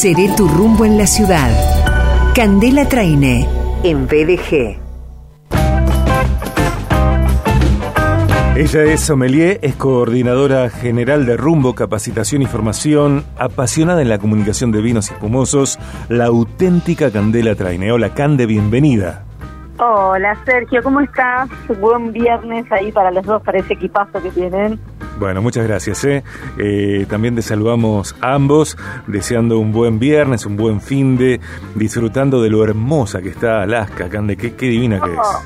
Seré tu rumbo en la ciudad. Candela Traine, en BDG. Ella es sommelier, es coordinadora general de Rumbo, Capacitación y Formación, apasionada en la comunicación de vinos y espumosos, la auténtica Candela Traine. Hola, Cande, bienvenida. Hola, Sergio, ¿cómo estás? Buen viernes ahí para los dos, para ese equipazo que tienen. Bueno, muchas gracias. ¿eh? Eh, también te saludamos a ambos, deseando un buen viernes, un buen fin de, disfrutando de lo hermosa que está Alaska, Cande, qué, qué divina que es. Oh,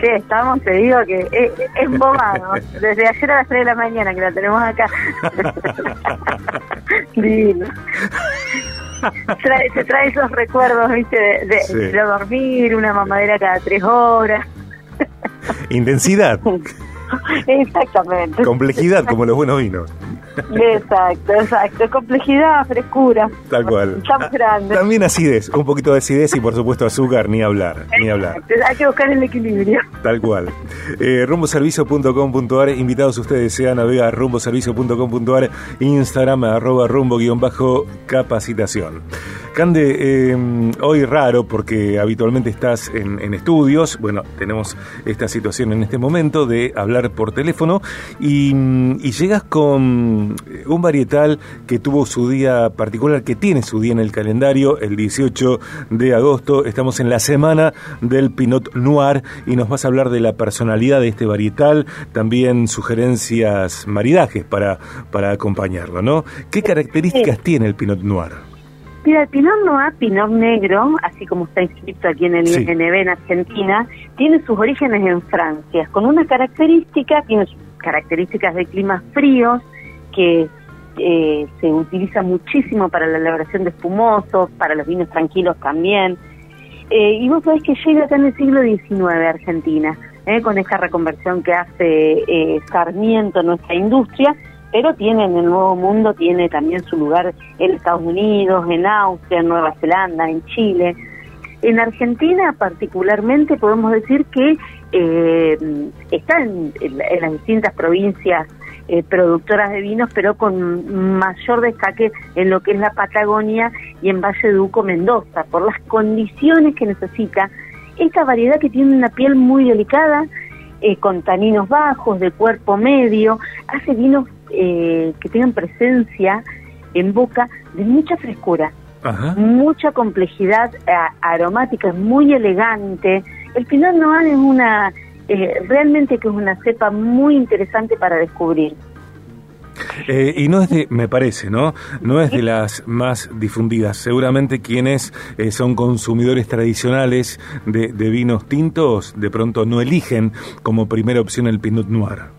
Sí, estamos, te digo que es, es Desde ayer a las 3 de la mañana que la tenemos acá. Divino. Trae, se trae esos recuerdos, viste, de, de dormir, una mamadera cada tres horas. Intensidad. Exactamente. Complejidad, como los buenos vinos. Exacto, exacto. Complejidad, frescura. Tal cual. Estamos grandes. También acidez, un poquito de acidez y por supuesto azúcar, ni hablar, ni hablar. Hay que buscar el equilibrio. Tal cual. Eh, rumboservicio.com.ar, invitados ustedes, sean a rumboservicio.com.ar, Instagram arroba rumbo-capacitación. Cande, em, hoy raro porque habitualmente estás en, estudios, bueno, tenemos esta situación en este momento de hablar por teléfono y, llegas con un varietal que tuvo su día particular, que tiene su día en el calendario, el 18 de agosto, estamos en la semana del Pinot Noir y nos vas a hablar de la personalidad de este varietal, también sugerencias, maridajes para, para acompañarlo, ¿no? ¿Qué características tiene el Pinot Noir? Mira, el Pinot Noir, Pinot Negro, así como está inscrito aquí en el INB en Argentina, tiene sus orígenes en Francia, con una característica, tiene características de climas fríos, que eh, se utiliza muchísimo para la elaboración de espumosos, para los vinos tranquilos también. Eh, y vos sabés que llega acá en el siglo XIX a Argentina, eh, con esta reconversión que hace Sarmiento, nuestra industria, pero tiene en el Nuevo Mundo, tiene también su lugar en Estados Unidos, en Austria, en Nueva Zelanda, en Chile. En Argentina particularmente podemos decir que eh, está en, las distintas provincias eh, productoras de vinos, pero con mayor destaque en lo que es la Patagonia y en Valle de Uco, Mendoza, por las condiciones que necesita esta variedad que tiene una piel muy delicada, eh, con taninos bajos, de cuerpo medio, hace vinos eh, que tengan presencia en boca de mucha frescura, mucha complejidad eh, aromática, muy elegante. El Pinot Noir es una, eh, realmente que es una cepa muy interesante para descubrir. y no es de, me parece, ¿no? No es de las más difundidas. Seguramente quienes son consumidores tradicionales de, de, vinos tintos, de pronto no eligen como primera opción el Pinot Noir.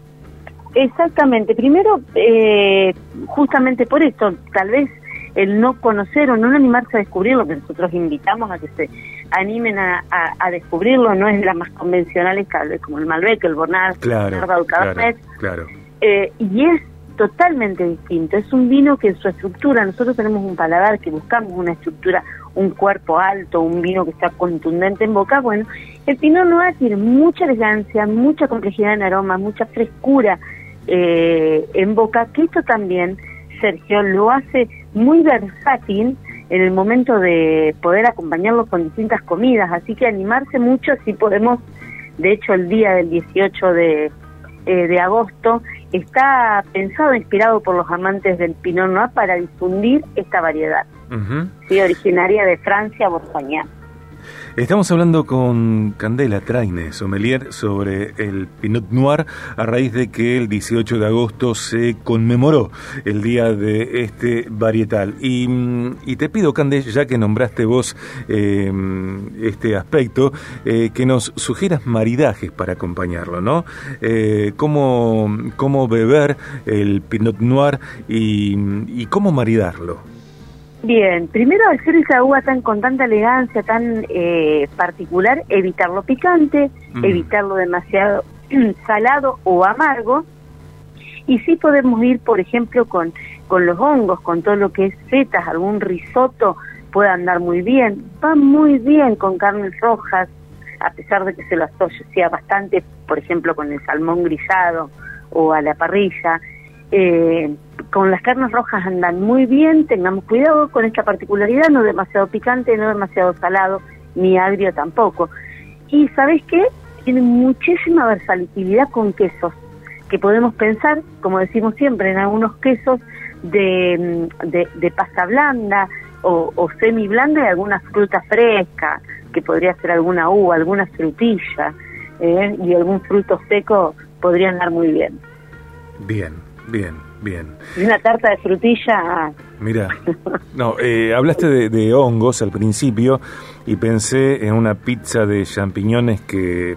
Exactamente. Primero, eh, justamente por esto, tal vez el no conocer o no animarse a descubrirlo, que nosotros invitamos a que se animen a, descubrirlo, no es de las más convencionales, tal vez como el Malbec, el Bonnard, claro, el Cabernet. Claro, eh, y es totalmente distinto. Es un vino que en su estructura, nosotros tenemos un paladar que buscamos una estructura, un cuerpo alto, un vino que está contundente en boca. Bueno, el Pinot Noir tiene mucha elegancia, mucha complejidad en aroma, mucha frescura eh, en boca, que esto también, Sergio, lo hace muy versátil en el momento de poder acompañarlo con distintas comidas, así que animarse mucho si podemos, de hecho el día del 18 de, eh, de agosto está pensado, inspirado por los amantes del Pinot Noir para difundir esta variedad, originaria de Francia, Borgoña. Estamos hablando con Candela Traine, sommelier, sobre el Pinot Noir a raíz de que el 18 de agosto se conmemoró el día de este varietal. Y, te pido, Candela, ya que nombraste vos eh, este aspecto, eh, que nos sugieras maridajes para acompañarlo, ¿no? Eh, cómo, cómo beber el Pinot Noir y, y cómo maridarlo. Bien, primero al ser esa uva tan con tanta elegancia, tan eh, particular, evitarlo picante, mm. evitarlo demasiado salado o amargo. Y sí podemos ir, por ejemplo, con, con los hongos, con todo lo que es setas, algún risotto puede andar muy bien. Va muy bien con carnes rojas, a pesar de que se lo asocia bastante, por ejemplo, con el salmón grisado o a la parrilla. Eh, con las carnes rojas andan muy bien, tengamos cuidado con esta particularidad, no demasiado picante, no demasiado salado, ni agrio tampoco. Y ¿sabes qué? Tiene muchísima versatilidad con quesos, que podemos pensar, como decimos siempre, en algunos quesos de, de, pasta blanda o, o semi blanda y alguna fruta fresca, que podría ser alguna uva, alguna frutilla ¿eh? y algún fruto seco podría andar muy bien. Bien, bien, bien. Y una tarta de frutilla. Mira, no, eh, hablaste de, hongos al principio y pensé en una pizza de champiñones que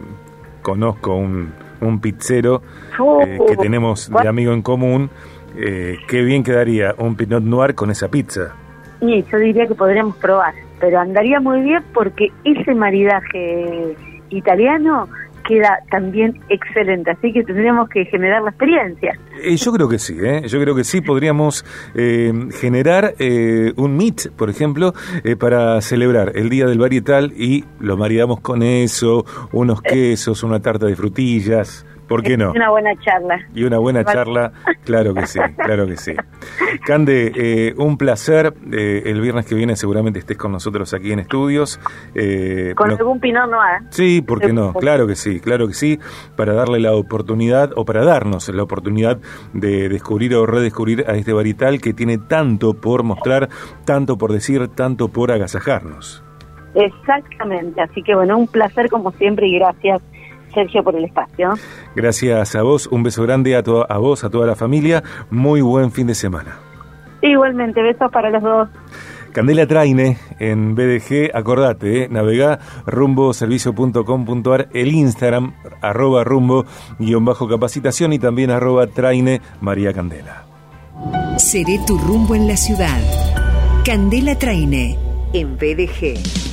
conozco un, un pizzero eh, que uh, tenemos de amigo en común. Eh, qué bien quedaría un Pinot Noir con esa pizza. Y yo diría que podríamos probar, pero andaría muy bien porque ese maridaje italiano queda también excelente, así que tendríamos que generar la experiencia. Eh, yo creo que sí, ¿eh? yo creo que sí, podríamos eh, generar eh, un meet, por ejemplo, para celebrar el Día del Varietal y lo maridamos con eso, unos quesos, una tarta de frutillas. ¿Por qué no? Una buena charla. Y una buena charla, claro que sí, claro que sí. Cande, eh, un placer. Eh, el viernes que viene seguramente estés con nosotros aquí en estudios. Eh, con algún pinot noir. Sí, ¿por qué no? Claro que sí, claro que sí. Para darle la oportunidad, o para darnos la oportunidad de descubrir o redescubrir a este varietal que tiene tanto por mostrar, tanto por decir, tanto por agasajarnos. Exactamente, así que bueno, un placer como siempre y gracias Sergio, por el espacio. Gracias a vos, un beso grande a, a vos, a toda la familia, muy buen fin de semana. Igualmente, besos para los dos. Candela Traine en BDG, acordate, eh, navega rumboservicio.com.ar, el Instagram, arroba rumbo, guion bajo capacitación y también arroba traine María Candela. Seré tu rumbo en la ciudad. Candela Traine en BDG.